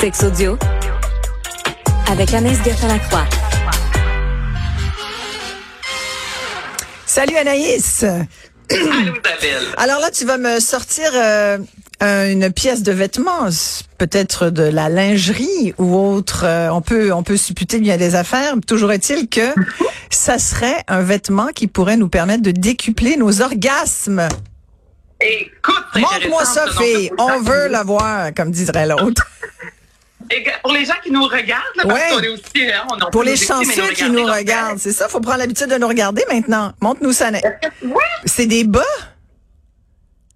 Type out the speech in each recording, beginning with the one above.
Sex audio avec Anaïs Gertin-Lacroix. Salut Anaïs. Allô. Alors là, tu vas me sortir euh, un- une pièce de vêtements, peut-être de la lingerie ou autre. euh, on peut on peut supputer bien des affaires. Toujours est-il que ça serait un vêtement qui pourrait nous permettre de décupler nos orgasmes. Écoute, Montre-moi ça, fille. On veut nous- l'avoir, comme dirait l'autre. Pour les gens qui nous regardent, là, parce Ouais. qu'on est aussi, hein, on Pour les nous chanceux qui nous regardent, c'est ça. Faut prendre l'habitude de nous regarder maintenant. Montre-nous ça. C'est des bas.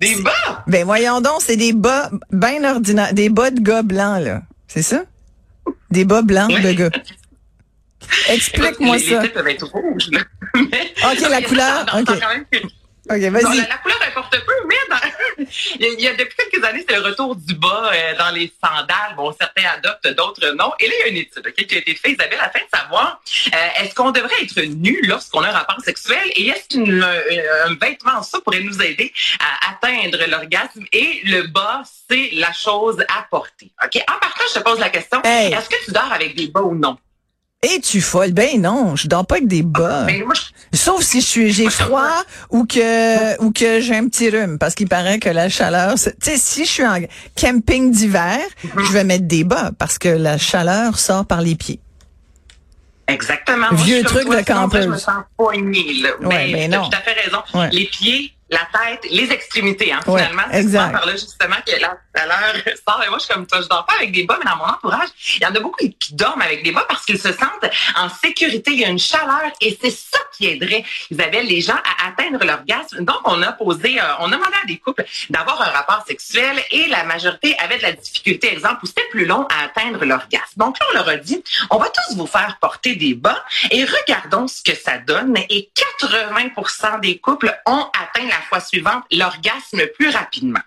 des bas? Ben voyons donc, c'est des bas bien ordinaires, des bas de gars blancs là. C'est ça? Des bas blancs de gars. Explique-moi ça. Les peuvent être rouges. là. Mais- Ok, la Non, couleur, ça, dans- ok. vas-y. la, la couleur importe peu, mais il, y y a depuis quelques années, c'est le retour du bas euh, dans les sandales. Bon, certains adoptent, d'autres non. Et là, il y a une étude qui a été faite, Isabelle, afin de savoir euh, est-ce qu'on devrait être nu lorsqu'on a un rapport sexuel et est-ce qu'un un vêtement en ça pourrait nous aider à atteindre l'orgasme et le bas, c'est la chose à porter. Ok, En partant, je te pose la question Hey. est-ce que tu dors avec des bas ou non? Es-tu folle Ben non, je dors pas avec des bas. Mais moi, je- Sauf si je suis j'ai froid ou que ou que j'ai un petit rhume parce qu'il paraît que la chaleur, tu sais si je suis en camping d'hiver, Mm-hmm. je vais mettre des bas parce que la chaleur sort par les pieds. Exactement. Vieux truc toi, de après, Je me campeuse. sens poignée, là. Ouais, mais mais t'as non. tout à fait raison. Ouais. Les pieds, la tête, les extrémités, hein, Ouais, finalement. Exact. souvent par là, justement, que la chaleur sort. Et moi, je suis comme toi, je dors pas avec des bas, mais dans mon entourage, il y en a beaucoup qui dorment avec des bas parce qu'ils se sentent en sécurité. Il y a une chaleur et c'est ça qui aiderait, Isabelle, les gens à atteindre l'orgasme. Donc, on a posé, euh, on a demandé à des couples d'avoir un rapport sexuel et la majorité avait de la difficulté, exemple, où c'était plus long à atteindre l'orgasme. Donc là, on leur a dit, on va tous vous faire porter des bas et regardons ce que ça donne. Et 80% des couples ont atteint la fois suivante l'orgasme plus rapidement.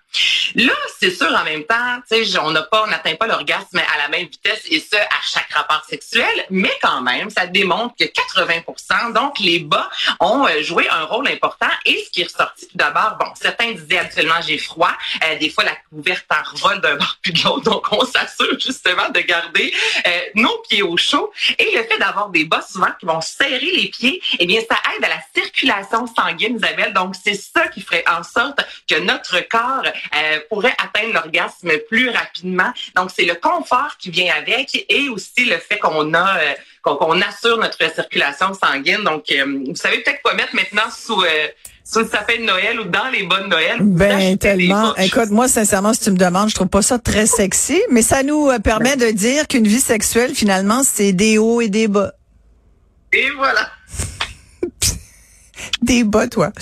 Là, c'est sûr, en même temps, tu sais, on n'a pas, on n'atteint pas l'orgasme à la même vitesse et ce, à chaque rapport sexuel, mais quand même, ça démontre que 80% donc les bas, ont euh, joué un rôle important. Et ce qui est ressorti tout d'abord, bon, certains disaient habituellement j'ai froid, Euh, des fois la couverte en revole d'un bord puis de l'autre, donc on s'assure justement de garder euh, nos pieds au chaud. Et le fait d'avoir des bas souvent qui vont serrer les pieds, eh bien, ça aide à la circulation sanguine, Isabelle. Donc, c'est ça qui ferait en sorte que notre corps euh, pourrait atteindre l'orgasme plus rapidement. Donc, c'est le confort qui vient avec et aussi le fait qu'on a euh, qu'on assure notre circulation sanguine. Donc, euh, vous savez peut-être quoi mettre maintenant sous euh, sous le sapin de Noël ou dans les de Noël. Ben tellement. Écoute, moi sincèrement, si tu me demandes, je trouve pas ça très sexy, mais ça nous euh, permet de dire qu'une vie sexuelle finalement, c'est des hauts et des bas. Et voilà. Des bas, toi.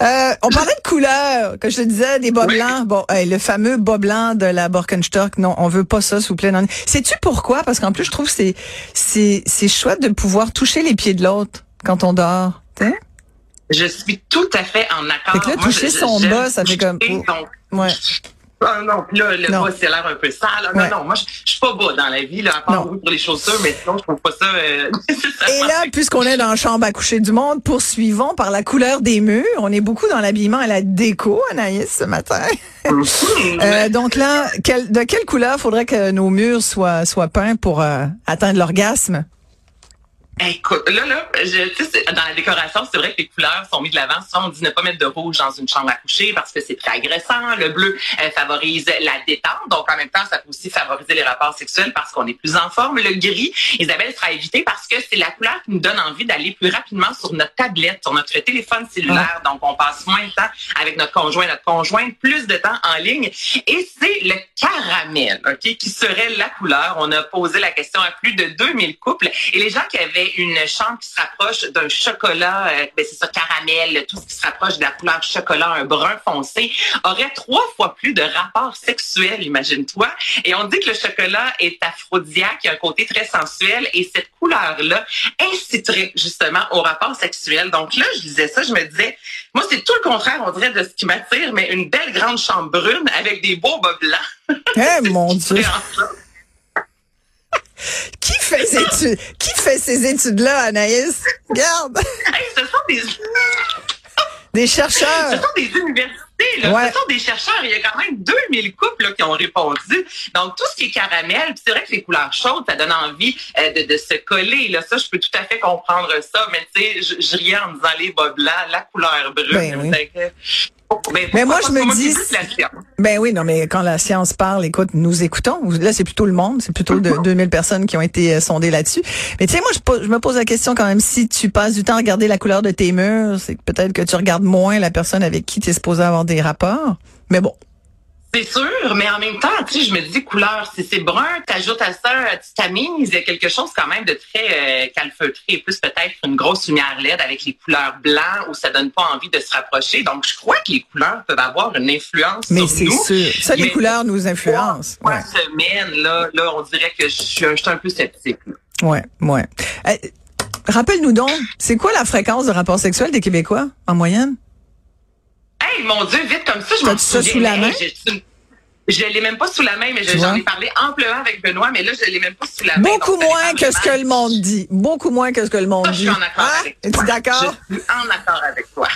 Euh, on parlait de couleur, que je te disais, des bas Oui. blancs. Bon, hey, le fameux bas blanc de la Birkenstock, non, on veut pas ça, s'il vous plaît. non. Sais-tu pourquoi? Parce qu'en plus, je trouve que c'est, c'est, c'est chouette de pouvoir toucher les pieds de l'autre quand on dort. T'sais? Je suis tout à fait en accord. Fait que là, Moi, toucher je- son bas, ça fait comme- donc, Ouais. Ah non, puis là, le Non. bas, c'est l'air un peu sale. Non, Ouais. non, moi, je suis pas bas dans la vie, là, à part pour les chaussures, mais sinon, je trouve pas ça euh, nécessairement Et là, puisqu'on est dans la chambre à coucher du monde, poursuivons par la couleur des murs. On est beaucoup dans l'habillement et la déco, Anaïs, ce matin. sexy. Euh, donc là, quel- de quelle couleur faudrait que nos murs soient, soient peints pour euh, atteindre l'orgasme? Écoute, là, là, je, dans la décoration, c'est vrai que les couleurs sont mises de l'avant. Souvent, on dit ne pas mettre de rouge dans une chambre à coucher parce que c'est très agressant. Le bleu euh, favorise la détente. Donc, en même temps, ça peut aussi favoriser les rapports sexuels parce qu'on est plus en forme. Le gris, Isabelle, sera évité parce que c'est la couleur qui nous donne envie d'aller plus rapidement sur notre tablette, sur notre téléphone cellulaire. Donc, on passe moins de temps avec notre conjoint, notre conjointe, plus de temps en ligne. Et c'est le caramel, OK, qui serait la couleur. On a posé la question à plus de 2000 couples et les gens qui avaient une chambre qui se rapproche d'un chocolat, euh, ben c'est ça, caramel, tout ce qui se rapproche de la couleur chocolat, un brun foncé, auraient trois fois plus de rapports sexuels, imagine-toi. Et on dit que le chocolat est aphrodisiaque, il y a un côté très sensuel et cette couleur-là inciterait justement au rapport sexuel. Donc là, je disais ça, je me disais, moi, c'est tout le contraire, on dirait, de ce qui m'attire, mais une belle grande chambre brune avec des beaux bas blancs. Eh mon Dieu! Qui fait ces études? Qui fait ces études-là, Anaïs? Regarde! Hey, ce sont des... Des Ce chercheurs! sont des universités Là. Ouais. Ce sont des chercheurs. Il y a quand même 2000 couples là, qui ont répondu. Donc, tout ce qui est caramel, c'est vrai que les couleurs chaudes, ça donne envie euh, de, de se coller. Là. Ça, je peux tout à fait comprendre ça. Mais tu sais, je, je riais en disant les bas blancs, la couleur brune. Ben oui. Ben, Mais moi, je me dis-. Ben oui, non, mais quand la science parle, écoute, nous écoutons. Là, c'est plutôt le monde, c'est plutôt de, 2000 personnes qui ont été euh, sondées là-dessus. Mais tu sais, moi, je, je me pose la question quand même, si tu passes du temps à regarder la couleur de tes murs, c'est peut-être que tu regardes moins la personne avec qui tu es supposé avoir des rapports. Mais bon, C'est sûr, mais en même temps, tu sais, je me dis couleur, si c'est brun, t'ajoutes à ça, tu tamises, il y a quelque chose quand même de très euh, calfeutré, plus peut-être une grosse lumière LED avec les couleurs blancs où ça donne pas envie de se rapprocher. Donc, je crois que les couleurs peuvent avoir une influence mais sur c'est nous. sûr. Ça, les Mais- couleurs nous influencent. Trois Ouais, semaines, là, là, on dirait que je suis un, je suis un peu sceptique. ouais, ouais. Euh, Rappelle-nous donc, c'est quoi la fréquence de rapport sexuel des Québécois en moyenne? Hey, mon Dieu, vite comme ça, je m'en T'as-tu ça souviens. sous la main? Je, je l'ai même pas sous la main, mais j'en ai parlé amplement avec Benoît, mais là, je l'ai même pas sous la main. Beaucoup moins que ce que le monde dit. Beaucoup moins que ce que le monde Ça, je dit. suis en accord Ah, avec toi. d'accord? Je suis en accord avec toi.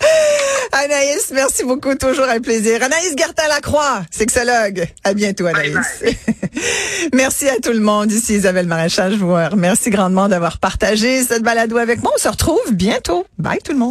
Anaïs, merci beaucoup. Toujours un plaisir. Anaïs Gertin-Lacroix, sexologue. À bientôt, Anaïs. Bye merci à tout le monde. Ici Isabelle Maréchal. Je vous remercie grandement d'avoir partagé cette balado avec moi. On se retrouve bientôt. Bye tout le monde.